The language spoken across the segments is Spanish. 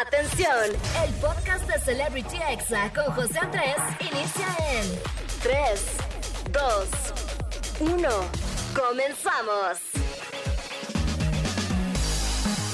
Atención, el podcast de Celebrity Exa con José Andrés inicia en 3, 2, 1. Comenzamos.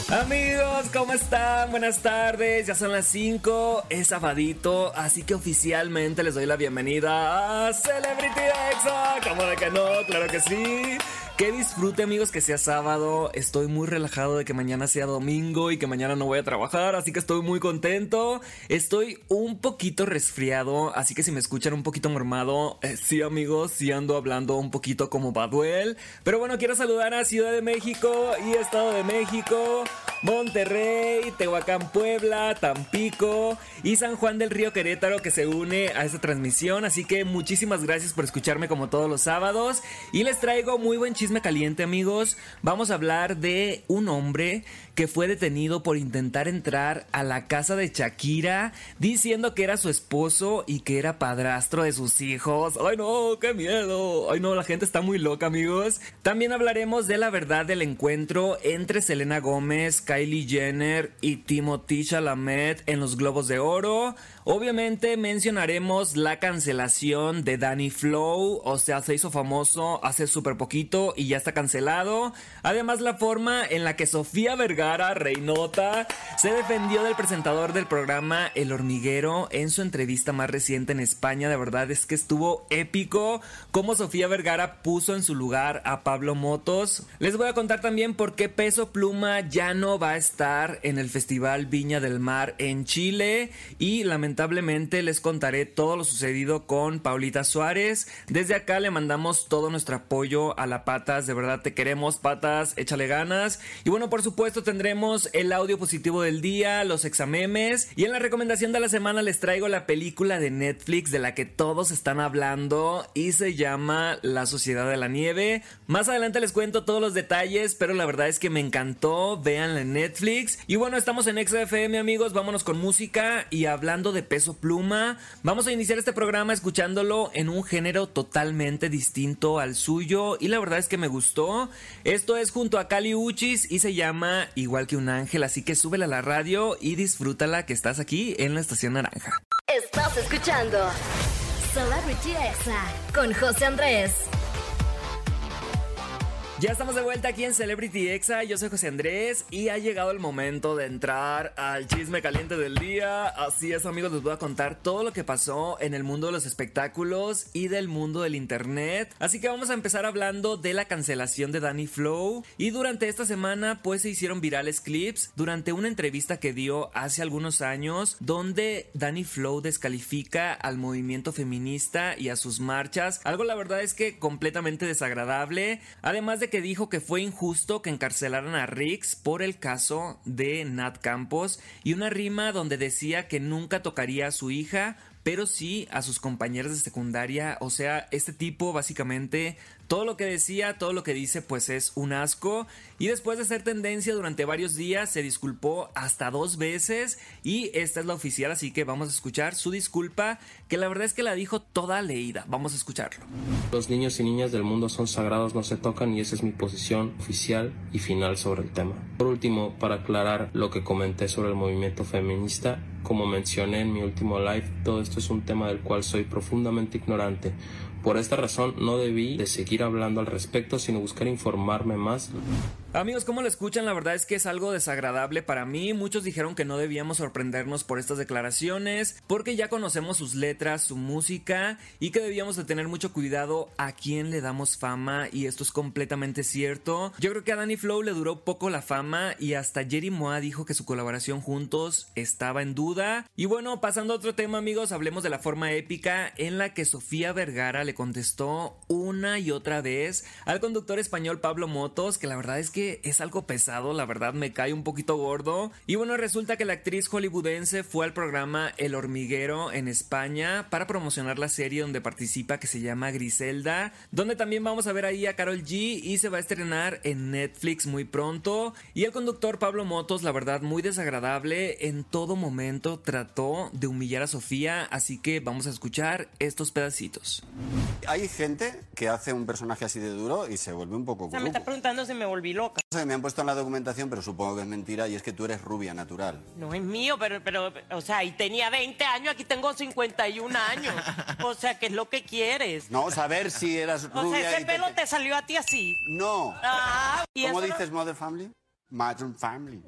Amigos, ¿cómo están? Buenas tardes, ya son las 5, es sabadito, así que oficialmente les doy la bienvenida a Celebrity Exa. ¿Cómo de que no? Claro que sí. Que disfrute amigos que sea sábado. Estoy muy relajado de que mañana sea domingo y que mañana no voy a trabajar, así que estoy muy contento. Estoy un poquito resfriado, así que si me escuchan un poquito mormado, eh, sí amigos, sí ando hablando un poquito como Baduel. Pero bueno, quiero saludar a Ciudad de México y Estado de México, Monterrey, Tehuacán, Puebla, Tampico y San Juan del Río Querétaro que se une a esta transmisión. Así que muchísimas gracias por escucharme como todos los sábados y les traigo muy buen chisme caliente, amigos, vamos a hablar de un hombre que fue detenido por intentar entrar a la casa de Shakira diciendo que era su esposo y que era padrastro de sus hijos. ¡Ay no! ¡Qué miedo! ¡Ay no! La gente está muy loca, amigos. También hablaremos de la verdad del encuentro entre Selena Gómez, Kylie Jenner y Timothy Chalamet en los Globos de Oro. Obviamente mencionaremos la cancelación de Danny Flow, o sea, se hizo famoso hace súper poquito y ya está cancelado. Además, la forma en la que Sofía Vergara, Reinota, se defendió del presentador del programa El Hormiguero en su entrevista más reciente en España, de verdad es que estuvo épico como Sofía Vergara puso en su lugar a Pablo Motos. Les voy a contar también por qué Peso Pluma ya no va a estar en el Festival Viña del Mar en Chile y lamentablemente les contaré todo lo sucedido con Paulita Suárez. Desde acá le mandamos todo nuestro apoyo a la Patas, de verdad te queremos Patas, échale ganas. Y bueno, por supuesto tendremos el audio positivo del día, los examemes y en la recomendación de la semana les traigo la película de Netflix de la que todos están hablando y se llama La Sociedad de la Nieve. Más adelante les cuento todos los detalles, pero la verdad es que me encantó, véanla Netflix. Y bueno, estamos en XFM amigos, vámonos con música y hablando de peso pluma. Vamos a iniciar este programa escuchándolo en un género totalmente distinto al suyo y la verdad es que me gustó. Esto es junto a Cali Uchis y se llama Igual que un ángel, así que súbela a la radio y disfrútala que estás aquí en la estación naranja. Estás escuchando Celebrity Exa con José Andrés. Ya estamos de vuelta aquí en Celebrity Exa, yo soy José Andrés y ha llegado el momento de entrar al chisme caliente del día. Así es amigos, les voy a contar todo lo que pasó en el mundo de los espectáculos y del mundo del internet. Así que vamos a empezar hablando de la cancelación de Danny Flow. Y durante esta semana pues se hicieron virales clips durante una entrevista que dio hace algunos años donde Danny Flow descalifica al movimiento feminista y a sus marchas. Algo la verdad es que completamente desagradable. Además de que dijo que fue injusto que encarcelaran a Riggs por el caso de Nat Campos y una rima donde decía que nunca tocaría a su hija pero sí a sus compañeras de secundaria. O sea, este tipo básicamente todo lo que decía, todo lo que dice, pues es un asco. Y después de ser tendencia durante varios días, se disculpó hasta dos veces. Y esta es la oficial, así que vamos a escuchar su disculpa, que la verdad es que la dijo toda leída. Vamos a escucharlo. Los niños y niñas del mundo son sagrados, no se tocan y esa es mi posición oficial y final sobre el tema. Por último, para aclarar lo que comenté sobre el movimiento feminista, como mencioné en mi último live, todo esto es un tema del cual soy profundamente ignorante. Por esta razón no debí de seguir hablando al respecto, sino buscar informarme más. Amigos, como lo escuchan, la verdad es que es algo desagradable para mí. Muchos dijeron que no debíamos sorprendernos por estas declaraciones, porque ya conocemos sus letras, su música, y que debíamos de tener mucho cuidado a quién le damos fama, y esto es completamente cierto. Yo creo que a Danny Flow le duró poco la fama, y hasta Jerry Moa dijo que su colaboración juntos estaba en duda. Y bueno, pasando a otro tema, amigos, hablemos de la forma épica en la que Sofía Vergara le contestó una y otra vez al conductor español Pablo Motos, que la verdad es que es algo pesado, la verdad me cae un poquito gordo. Y bueno, resulta que la actriz hollywoodense fue al programa El Hormiguero en España para promocionar la serie donde participa que se llama Griselda, donde también vamos a ver ahí a Carol G y se va a estrenar en Netflix muy pronto. Y el conductor Pablo Motos, la verdad muy desagradable, en todo momento trató de humillar a Sofía, así que vamos a escuchar estos pedacitos. Hay gente que hace un personaje así de duro y se vuelve un poco... O sea, me está preguntando si me volví loca. Me han puesto en la documentación, pero supongo que es mentira, y es que tú eres rubia natural. No es mío, pero, pero, o sea, y tenía 20 años, aquí tengo 51 años. O sea, ¿qué es lo que quieres? No, saber si eras rubia. O sea, ese y pelo te salió a ti así. No. Ah, ¿y ¿Cómo no- dices Mother Family? Modern Family.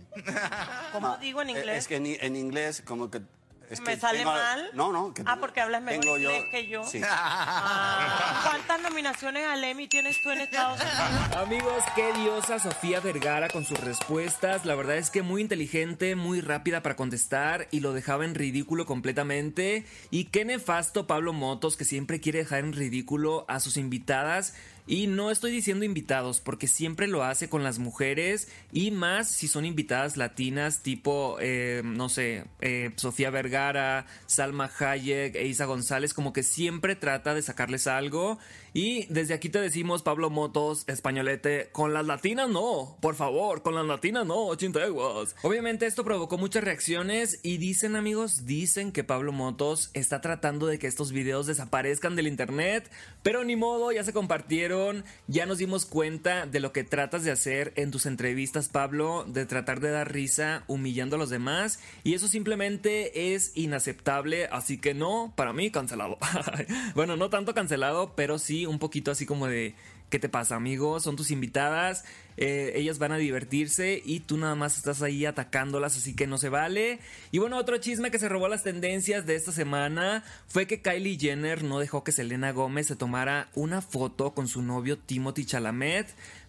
¿Cómo digo en Eh, inglés? Es que en, en inglés, como que. Es ¿Me que sale tengo- mal? No, no. que Ah, porque hablas mejor tengo inglés que yo. Sí. Ah, ¿Cuántas nominaciones al Emmy tienes tú en Estados Unidos? Amigos, qué diosa Sofía Vergara con sus respuestas. La verdad es que muy inteligente, muy rápida para contestar y lo dejaba en ridículo completamente. Y qué nefasto Pablo Motos que siempre quiere dejar en ridículo a sus invitadas. Y no estoy diciendo invitados porque siempre lo hace con las mujeres y más si son invitadas latinas tipo, eh, no sé, eh, Sofía Vergara, Salma Hayek e Isa González, como que siempre trata de sacarles algo. Y desde aquí te decimos, Pablo Motos, españolete, con las latinas no, por favor, con las latinas no, chinteguas. Obviamente esto provocó muchas reacciones y dicen amigos, dicen que Pablo Motos está tratando de que estos videos desaparezcan del internet, pero ni modo, ya se compartieron, ya nos dimos cuenta de lo que tratas de hacer en tus entrevistas, Pablo, de tratar de dar risa humillando a los demás y eso simplemente es inaceptable, así que no, para mí cancelado. bueno, no tanto cancelado, pero sí un poquito así como de... ¿Qué te pasa, amigo? Son tus invitadas, eh, ellas van a divertirse y tú nada más estás ahí atacándolas, así que no se vale. Y bueno, otro chisme que se robó las tendencias de esta semana fue que Kylie Jenner no dejó que Selena Gómez se tomara una foto con su novio Timothy Chalamet.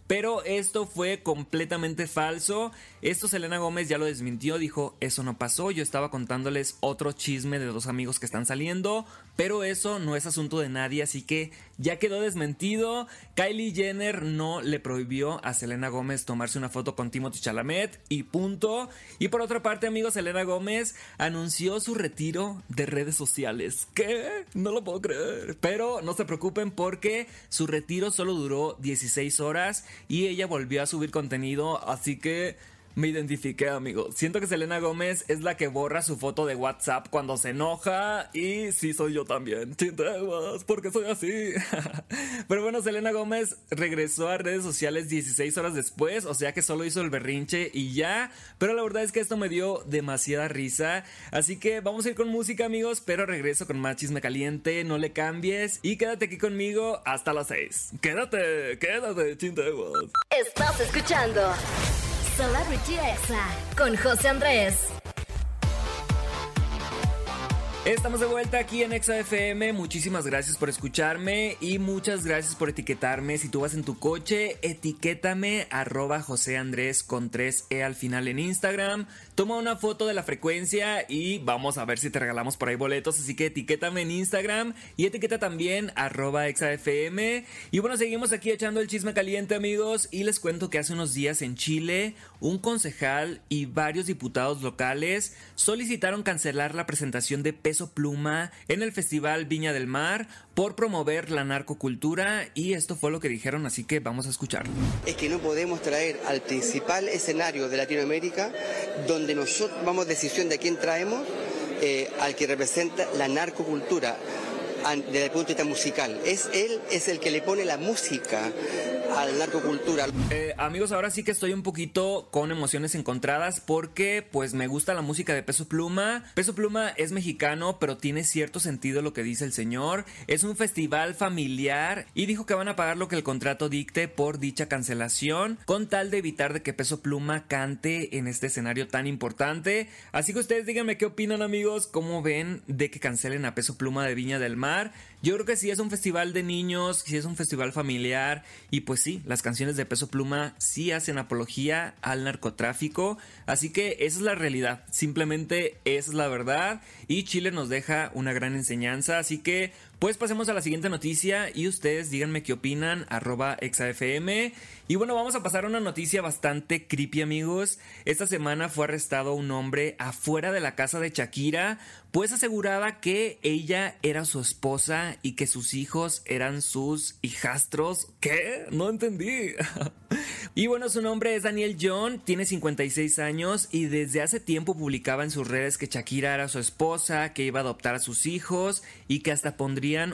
Pero esto fue completamente falso. Esto Selena Gómez ya lo desmintió, dijo, eso no pasó, yo estaba contándoles otro chisme de dos amigos que están saliendo, pero eso no es asunto de nadie, así que ya quedó desmentido. Kylie Jenner no le prohibió a Selena Gómez tomarse una foto con Timothy Chalamet y punto. Y por otra parte, amigos, Selena Gómez anunció su retiro de redes sociales. ¿Qué? No lo puedo creer. Pero no se preocupen porque su retiro solo duró 16 horas y ella volvió a subir contenido, así que me identifiqué, amigos. Siento que Selena Gómez es la que borra su foto de WhatsApp cuando se enoja y sí soy yo también. Chinteguas, porque soy así. Pero bueno, Selena Gómez regresó a redes sociales 16 horas después, o sea que solo hizo el berrinche y ya. Pero la verdad es que esto me dio demasiada risa. Así que vamos a ir con música, amigos, pero regreso con más chisme caliente. No le cambies y quédate aquí conmigo hasta las 6. Quédate, quédate, chinteguas. Estás escuchando Celebrity Exa con José Andrés. Estamos de vuelta aquí en Exa FM. Muchísimas gracias por escucharme y muchas gracias por etiquetarme. Si tú vas en tu coche, etiquétame arroba José Andrés con 3E al final en Instagram. Toma una foto de la frecuencia y vamos a ver si te regalamos por ahí boletos. Así que etiquétame en Instagram y etiqueta también arroba Exa FM. Y bueno, seguimos aquí echando el chisme caliente, amigos. Y les cuento que hace unos días en Chile, un concejal y varios diputados locales solicitaron cancelar la presentación de Peso Pluma en el Festival Viña del Mar por promover la narcocultura y esto fue lo que dijeron, así que vamos a escucharlo. es que no podemos traer al principal escenario de Latinoamérica, donde nosotros tomamos decisión de quién traemos, eh, al que representa la narcocultura desde el punto de vista musical. Es él es el que le pone la música a la. Eh, amigos, ahora sí que estoy un poquito con emociones encontradas porque pues me gusta la música de Peso Pluma. Peso Pluma es mexicano, pero tiene cierto sentido lo que dice el señor. Es un festival familiar y dijo que van a pagar lo que el contrato dicte por dicha cancelación con tal de evitar de que Peso Pluma cante en este escenario tan importante. Así que ustedes díganme qué opinan amigos, cómo ven de que cancelen a Peso Pluma de Viña del Mar. Yo creo que sí es un festival de niños, sí es un festival familiar y pues sí, las canciones de Peso Pluma sí hacen apología al narcotráfico, así que esa es la realidad, simplemente esa es la verdad. Y Chile nos deja una gran enseñanza, así que pues pasemos a la siguiente noticia y ustedes díganme qué opinan, arroba exafm. Y bueno, vamos a pasar a una noticia bastante creepy amigos. Esta semana fue arrestado un hombre afuera de la casa de Shakira, pues aseguraba que ella era su esposa y que sus hijos eran sus hijastros. ¿Qué? No entendí. Y bueno, su nombre es Daniel John, tiene 56 años y desde hace tiempo publicaba en sus redes que Shakira era su esposa, que iba a adoptar a sus hijos y que hasta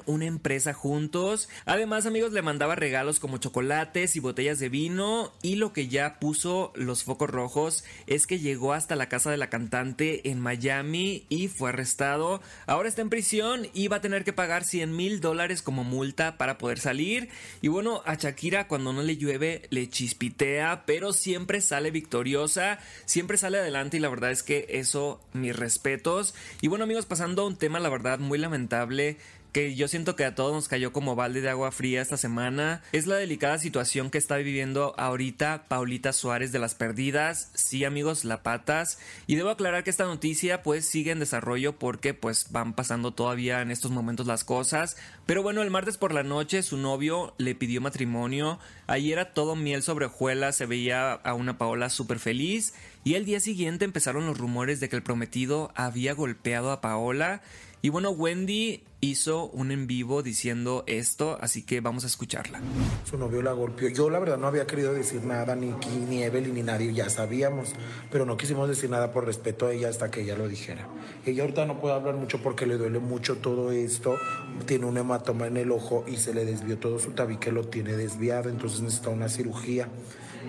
una empresa juntos. Además, amigos, le mandaba regalos como chocolates y botellas de vino y lo que ya puso los focos rojos es que llegó hasta la casa de la cantante en Miami y fue arrestado. Ahora está en prisión y va a tener que pagar 100 mil dólares como multa para poder salir. Y bueno, a Shakira cuando no le llueve le chispita pero siempre sale victoriosa, siempre sale adelante y la verdad es que eso, mis respetos. Y bueno amigos, pasando a un tema, la verdad, muy lamentable que yo siento que a todos nos cayó como balde de agua fría esta semana es la delicada situación que está viviendo ahorita Paulita Suárez de las Perdidas. Sí, amigos, la patas. Y debo aclarar que esta noticia pues sigue en desarrollo porque pues van pasando todavía en estos momentos las cosas. Pero bueno, el martes por la noche su novio le pidió matrimonio. Ahí era todo miel sobre hojuelas, se veía a una Paola súper feliz. Y el día siguiente empezaron los rumores de que el prometido había golpeado a Paola. Y bueno, Wendy hizo un en vivo diciendo esto, así que vamos a escucharla. Su novio la golpeó. Yo la verdad no había querido decir nada, ni, ni Evelyn ni nadie, ya sabíamos, pero no quisimos decir nada por respeto a ella hasta que ella lo dijera. Ella ahorita no puede hablar mucho porque le duele mucho todo esto, tiene un hematoma en el ojo y se le desvió todo su tabique, lo tiene desviado, entonces necesita una cirugía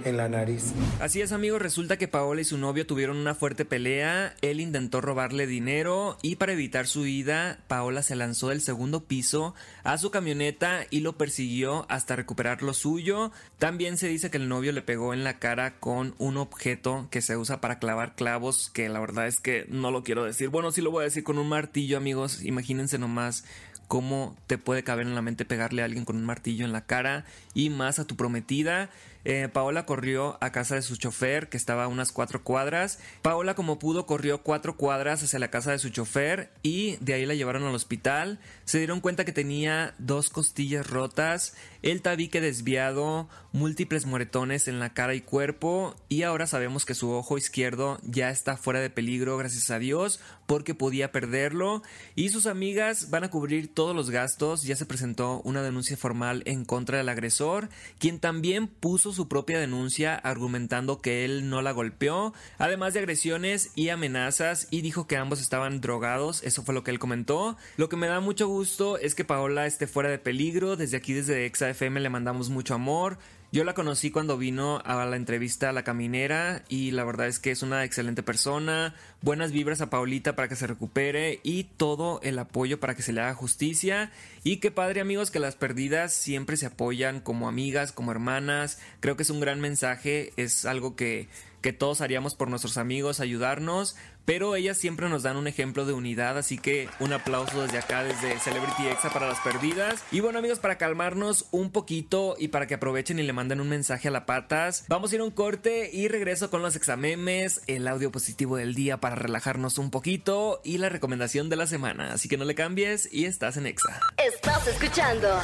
en la nariz. Así es, amigos, resulta que Paola y su novio tuvieron una fuerte pelea. Él intentó robarle dinero y para evitar su ida, Paola se lanzó del segundo piso a su camioneta y lo persiguió hasta recuperar lo suyo. También se dice que el novio le pegó en la cara con un objeto que se usa para clavar clavos, que la verdad es que no lo quiero decir. Bueno, sí lo voy a decir con un martillo, amigos. Imagínense nomás cómo te puede caber en la mente pegarle a alguien con un martillo en la cara y más a tu prometida. Eh, Paola corrió a casa de su chofer, que estaba a unas cuatro cuadras. Paola, como pudo, corrió cuatro cuadras hacia la casa de su chofer y de ahí la llevaron al hospital. Se dieron cuenta que tenía dos costillas rotas, el tabique desviado, múltiples moretones en la cara y cuerpo y ahora sabemos que su ojo izquierdo ya está fuera de peligro, gracias a Dios, porque podía perderlo y sus amigas van a cubrir todos los gastos. Ya se presentó una denuncia formal en contra del agresor, quien también puso su propia denuncia argumentando que él no la golpeó, además de agresiones y amenazas y dijo que ambos estaban drogados, eso fue lo que él comentó. Lo que me da mucho gusto es que Paola esté fuera de peligro, desde aquí desde ExaFM le mandamos mucho amor, yo la conocí cuando vino a la entrevista a la caminera y la verdad es que es una excelente persona. Buenas vibras a Paulita para que se recupere y todo el apoyo para que se le haga justicia. Y qué padre amigos que las perdidas siempre se apoyan como amigas, como hermanas. Creo que es un gran mensaje, es algo que que todos haríamos por nuestros amigos, ayudarnos, pero ellas siempre nos dan un ejemplo de unidad, así que un aplauso desde acá, desde Celebrity Exa para las perdidas. Y bueno amigos, para calmarnos un poquito y para que aprovechen y le manden un mensaje a la patas, vamos a ir a un corte y regreso con los examemes, el audio positivo del día para relajarnos un poquito y la recomendación de la semana, así que no le cambies y estás en Exa. Estás escuchando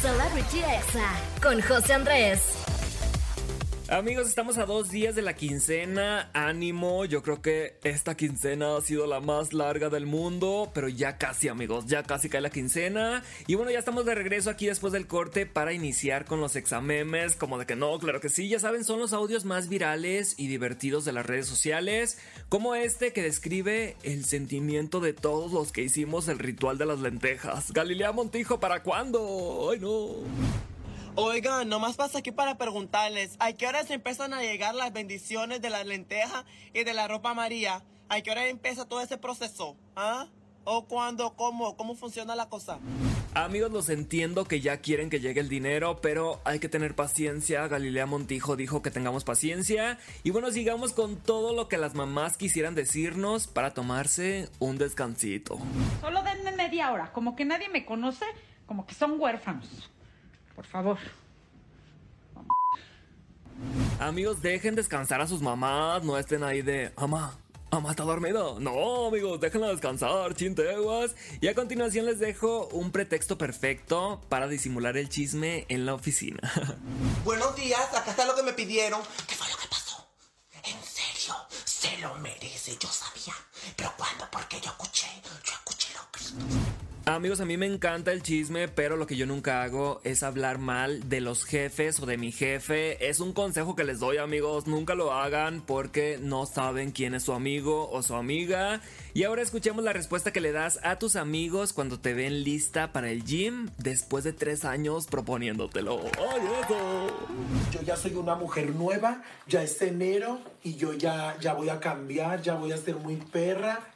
Celebrity Exa con José Andrés. Amigos, estamos a dos días de la quincena. Ánimo, yo creo que esta quincena ha sido la más larga del mundo, pero ya casi, amigos, ya casi cae la quincena. Y bueno, ya estamos de regreso aquí después del corte para iniciar con los examemes. Como de que no, claro que sí, ya saben, son los audios más virales y divertidos de las redes sociales, como este que describe el sentimiento de todos los que hicimos el ritual de las lentejas. Galilea Montijo, ¿para cuándo? Ay, no. Oigan, nomás pasa aquí para preguntarles, ¿a qué hora se empiezan a llegar las bendiciones de la lenteja y de la ropa María? ¿A qué hora empieza todo ese proceso? ¿Ah? ¿O cuándo? ¿Cómo? ¿Cómo funciona la cosa? Amigos, los entiendo que ya quieren que llegue el dinero, pero hay que tener paciencia. Galilea Montijo dijo que tengamos paciencia. Y bueno, sigamos con todo lo que las mamás quisieran decirnos para tomarse un descansito. Solo denme media hora, como que nadie me conoce, como que son huérfanos. Por favor. Amigos, dejen descansar a sus mamás, no estén ahí de, mamá, mamá está dormido. No, amigos, déjenla descansar, chinteguas. Y a continuación les dejo un pretexto perfecto para disimular el chisme en la oficina. Buenos días, acá está lo que me pidieron. ¿Qué fue lo que pasó? En serio, se lo merece, yo sabía. Pero ¿cuándo? Porque yo escuché, yo escuché los gritos. Amigos, a mí me encanta el chisme, pero lo que yo nunca hago es hablar mal de los jefes o de mi jefe. Es un consejo que les doy, amigos. Nunca lo hagan porque no saben quién es su amigo o su amiga. Y ahora escuchemos la respuesta que le das a tus amigos cuando te ven lista para el gym después de tres años proponiéndotelo. ¡Ay, eso! Yo ya soy una mujer nueva, ya es enero y yo ya, ya voy a cambiar, ya voy a ser muy perra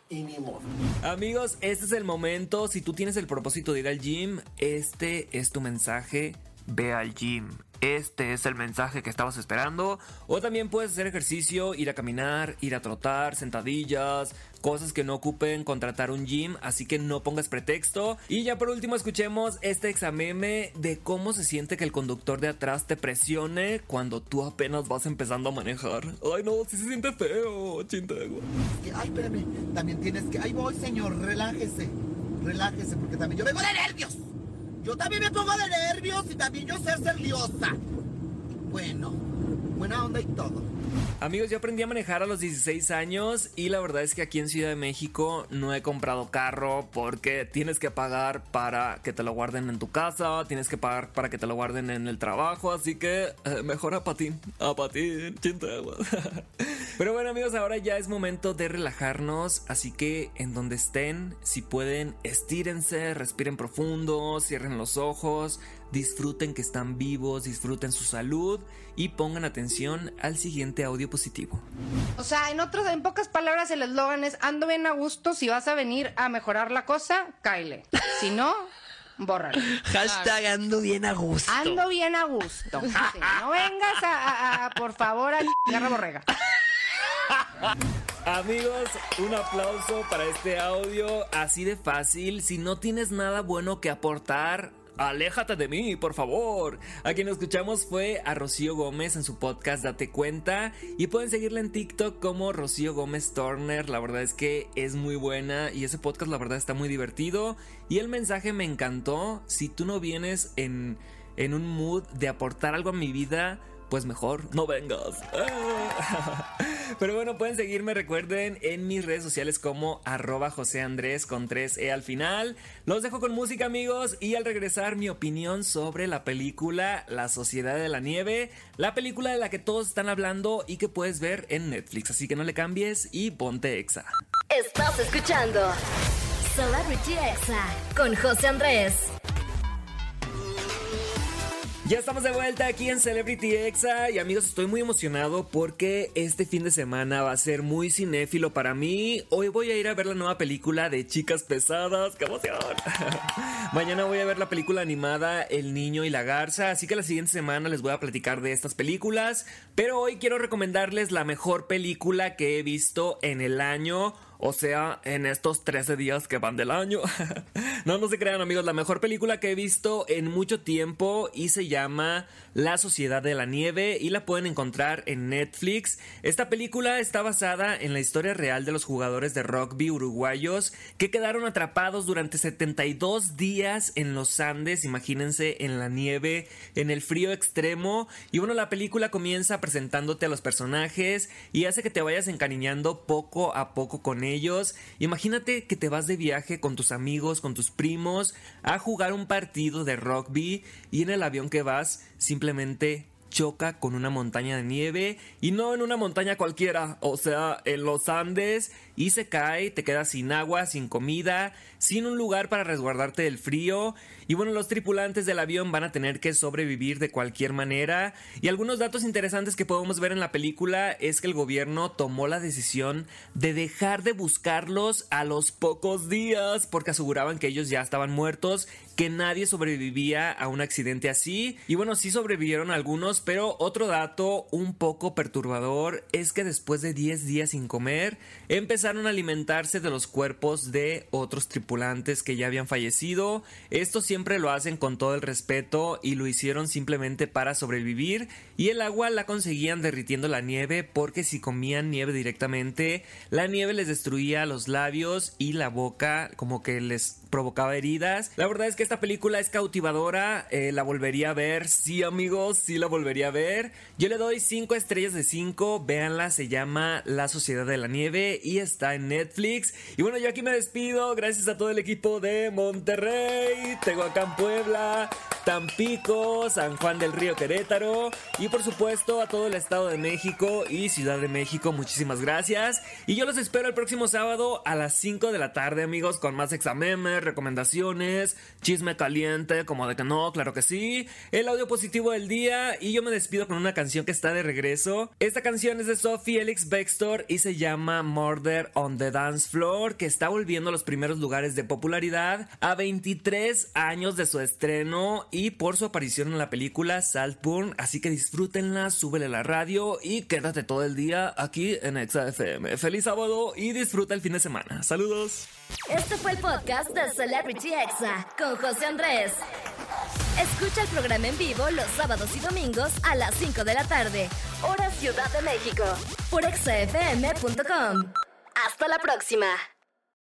Amigos, este es el momento. Si tú tienes el propósito de ir al gym, este es tu mensaje. Ve al gym. Este es el mensaje que estabas esperando. O también puedes hacer ejercicio, ir a caminar, ir a trotar, sentadillas, cosas que no ocupen contratar un gym, así que no pongas pretexto. Y ya por último escuchemos este exameme de cómo se siente que el conductor de atrás te presione cuando tú apenas vas empezando a manejar. Ay no, sí se siente feo, chintego. Ay, espérame, también tienes que... Ay voy, señor, relájese, relájese, porque también yo vengo de nervios. Yo también me pongo de nervios y también yo sé ser liosa. Bueno, buena onda y todo. Amigos, yo aprendí a manejar a los 16 años y la verdad es que aquí en Ciudad de México no he comprado carro porque tienes que pagar para que te lo guarden en tu casa, tienes que pagar para que te lo guarden en el trabajo, así que eh, mejor a patín, a patín. Pero bueno amigos, ahora ya es momento de relajarnos, así que en donde estén, si pueden, estírense, respiren profundo, cierren los ojos, disfruten que están vivos, disfruten su salud y pongan atención al siguiente audio positivo. O sea, en otros, en pocas palabras, el eslogan es ando bien a gusto, si vas a venir a mejorar la cosa, caile. Si no, bórralo. Hashtag ando bien a gusto. Ando bien a gusto. Sí, no vengas a, a- por favor, a garra borrega. Amigos, un aplauso para este audio así de fácil. Si no tienes nada bueno que aportar, aléjate de mí, por favor. A quien escuchamos fue a Rocío Gómez en su podcast Date Cuenta. Y pueden seguirla en TikTok como Rocío Gómez Turner. La verdad es que es muy buena y ese podcast la verdad está muy divertido. Y el mensaje me encantó. Si tú no vienes en, en un mood de aportar algo a mi vida, pues mejor no vengas. Pero bueno, pueden seguirme, recuerden, en mis redes sociales como arroba José Andrés con 3E al final. Los dejo con música, amigos, y al regresar mi opinión sobre la película La Sociedad de la Nieve, la película de la que todos están hablando y que puedes ver en Netflix. Así que no le cambies y ponte exa. Estás escuchando Celebrity Exa con José Andrés. Ya estamos de vuelta aquí en Celebrity Exa y amigos estoy muy emocionado porque este fin de semana va a ser muy cinéfilo para mí. Hoy voy a ir a ver la nueva película de Chicas Pesadas, qué emoción. Mañana voy a ver la película animada El Niño y la Garza, así que la siguiente semana les voy a platicar de estas películas, pero hoy quiero recomendarles la mejor película que he visto en el año. O sea, en estos 13 días que van del año. no, no se crean amigos, la mejor película que he visto en mucho tiempo y se llama La Sociedad de la Nieve y la pueden encontrar en Netflix. Esta película está basada en la historia real de los jugadores de rugby uruguayos que quedaron atrapados durante 72 días en los Andes, imagínense, en la nieve, en el frío extremo. Y bueno, la película comienza presentándote a los personajes y hace que te vayas encariñando poco a poco con ellos. Imagínate que te vas de viaje con tus amigos, con tus primos, a jugar un partido de rugby y en el avión que vas simplemente choca con una montaña de nieve y no en una montaña cualquiera, o sea, en los Andes y se cae, te quedas sin agua, sin comida, sin un lugar para resguardarte del frío. Y bueno, los tripulantes del avión van a tener que sobrevivir de cualquier manera. Y algunos datos interesantes que podemos ver en la película es que el gobierno tomó la decisión de dejar de buscarlos a los pocos días porque aseguraban que ellos ya estaban muertos, que nadie sobrevivía a un accidente así. Y bueno, sí sobrevivieron algunos, pero otro dato un poco perturbador es que después de 10 días sin comer, empezaron a alimentarse de los cuerpos de otros tripulantes que ya habían fallecido. Esto siempre lo hacen con todo el respeto y lo hicieron simplemente para sobrevivir y el agua la conseguían derritiendo la nieve porque si comían nieve directamente, la nieve les destruía los labios y la boca como que les provocaba heridas. La verdad es que esta película es cautivadora, eh, la volvería a ver, sí amigos, sí la volvería a ver. Yo le doy 5 estrellas de 5, véanla, se llama La Sociedad de la Nieve y está en Netflix. Y bueno, yo aquí me despido, gracias a todo el equipo de Monterrey, Tehuacán, Puebla, Tampico, San Juan del Río Querétaro por supuesto a todo el Estado de México y Ciudad de México, muchísimas gracias. Y yo los espero el próximo sábado a las 5 de la tarde amigos con más examemes, recomendaciones, chisme caliente, como de que no, claro que sí, el audio positivo del día y yo me despido con una canción que está de regreso. Esta canción es de Sophie Elix Bextor y se llama Murder on the Dance Floor, que está volviendo a los primeros lugares de popularidad a 23 años de su estreno y por su aparición en la película Saltburn, así que disfrútenla, súbele la radio y quédate todo el día aquí en Exa FM. Feliz sábado y disfruta el fin de semana. Saludos. Este fue el podcast de Celebrity Exa con José Andrés. Escucha el programa en vivo los sábados y domingos a las 5 de la tarde, hora Ciudad de México, por exafm.com. Hasta la próxima.